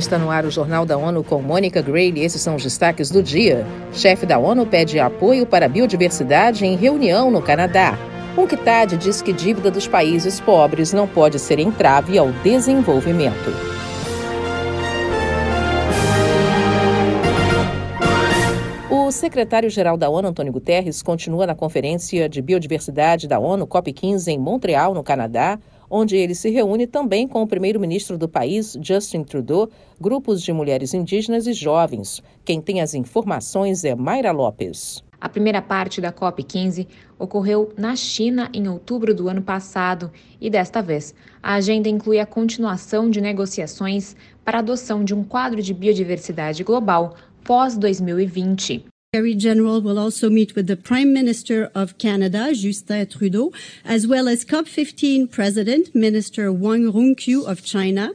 Está no ar o Jornal da ONU com Mônica Gray esses são os destaques do dia. Chefe da ONU pede apoio para a biodiversidade em reunião no Canadá. UNCTAD diz que dívida dos países pobres não pode ser entrave ao desenvolvimento. O secretário-geral da ONU, Antônio Guterres, continua na Conferência de Biodiversidade da ONU, COP15, em Montreal, no Canadá, onde ele se reúne também com o primeiro-ministro do país, Justin Trudeau, grupos de mulheres indígenas e jovens. Quem tem as informações é Mayra Lopes. A primeira parte da COP15 ocorreu na China em outubro do ano passado e, desta vez, a agenda inclui a continuação de negociações para a adoção de um quadro de biodiversidade global pós-2020. Secretary General will also meet with the Prime Minister of Canada, Justin Trudeau, as well as COP15 President, Minister Wang Rongqiu of China.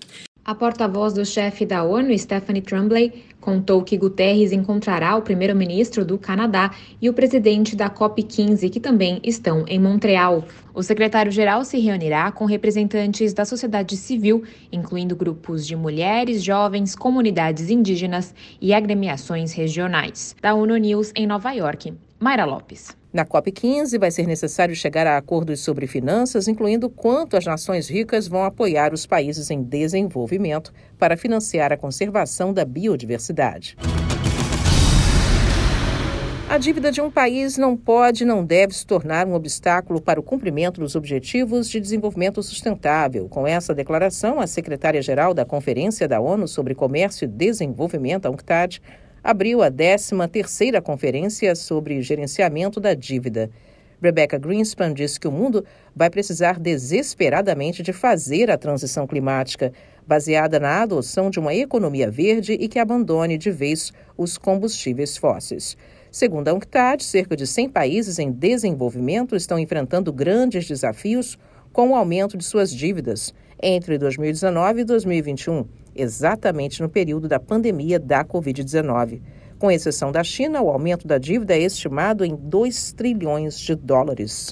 A porta-voz do chefe da ONU, Stephanie Tremblay, contou que Guterres encontrará o primeiro-ministro do Canadá e o presidente da COP15, que também estão em Montreal. O secretário-geral se reunirá com representantes da sociedade civil, incluindo grupos de mulheres, jovens, comunidades indígenas e agremiações regionais. Da ONU News em Nova York, Mayra Lopes. Na COP15, vai ser necessário chegar a acordos sobre finanças, incluindo quanto as nações ricas vão apoiar os países em desenvolvimento para financiar a conservação da biodiversidade. A dívida de um país não pode e não deve se tornar um obstáculo para o cumprimento dos Objetivos de Desenvolvimento Sustentável. Com essa declaração, a secretária-geral da Conferência da ONU sobre Comércio e Desenvolvimento, a UNCTAD, abriu a 13ª Conferência sobre Gerenciamento da Dívida. Rebecca Greenspan disse que o mundo vai precisar desesperadamente de fazer a transição climática, baseada na adoção de uma economia verde e que abandone de vez os combustíveis fósseis. Segundo a UNCTAD, cerca de 100 países em desenvolvimento estão enfrentando grandes desafios com o aumento de suas dívidas entre 2019 e 2021 exatamente no período da pandemia da Covid-19. Com exceção da China, o aumento da dívida é estimado em 2 trilhões de dólares.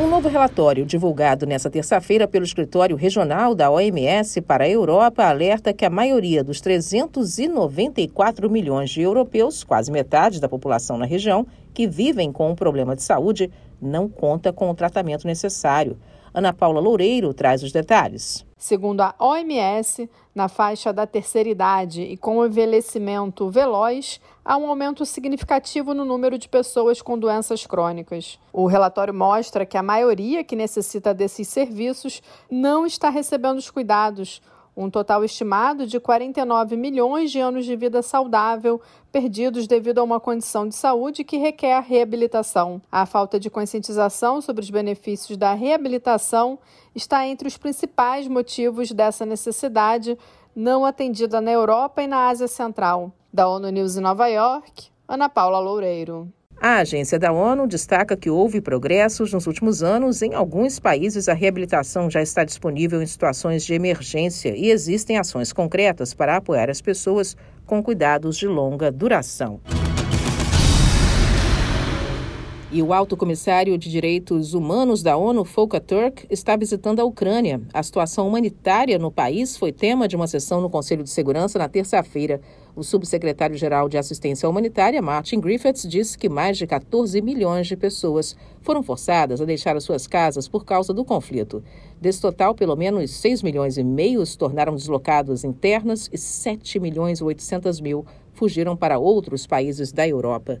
Um novo relatório divulgado nesta terça-feira pelo Escritório Regional da OMS para a Europa alerta que a maioria dos 394 milhões de europeus, quase metade da população na região, que vivem com um problema de saúde, não conta com o tratamento necessário. Ana Paula Loureiro traz os detalhes. Segundo a OMS, na faixa da terceira idade e com o envelhecimento veloz, há um aumento significativo no número de pessoas com doenças crônicas. O relatório mostra que a maioria que necessita desses serviços não está recebendo os cuidados um total estimado de 49 milhões de anos de vida saudável perdidos devido a uma condição de saúde que requer reabilitação. A falta de conscientização sobre os benefícios da reabilitação está entre os principais motivos dessa necessidade não atendida na Europa e na Ásia Central. Da ONU News em Nova York, Ana Paula Loureiro. A agência da ONU destaca que houve progressos nos últimos anos. Em alguns países, a reabilitação já está disponível em situações de emergência e existem ações concretas para apoiar as pessoas com cuidados de longa duração. E o alto comissário de direitos humanos da ONU, Volker Turk, está visitando a Ucrânia. A situação humanitária no país foi tema de uma sessão no Conselho de Segurança na terça-feira. O subsecretário-geral de Assistência Humanitária, Martin Griffiths, disse que mais de 14 milhões de pessoas foram forçadas a deixar as suas casas por causa do conflito. Desse total, pelo menos 6 milhões e meio se tornaram deslocados internas e 7 milhões e 800 mil fugiram para outros países da Europa.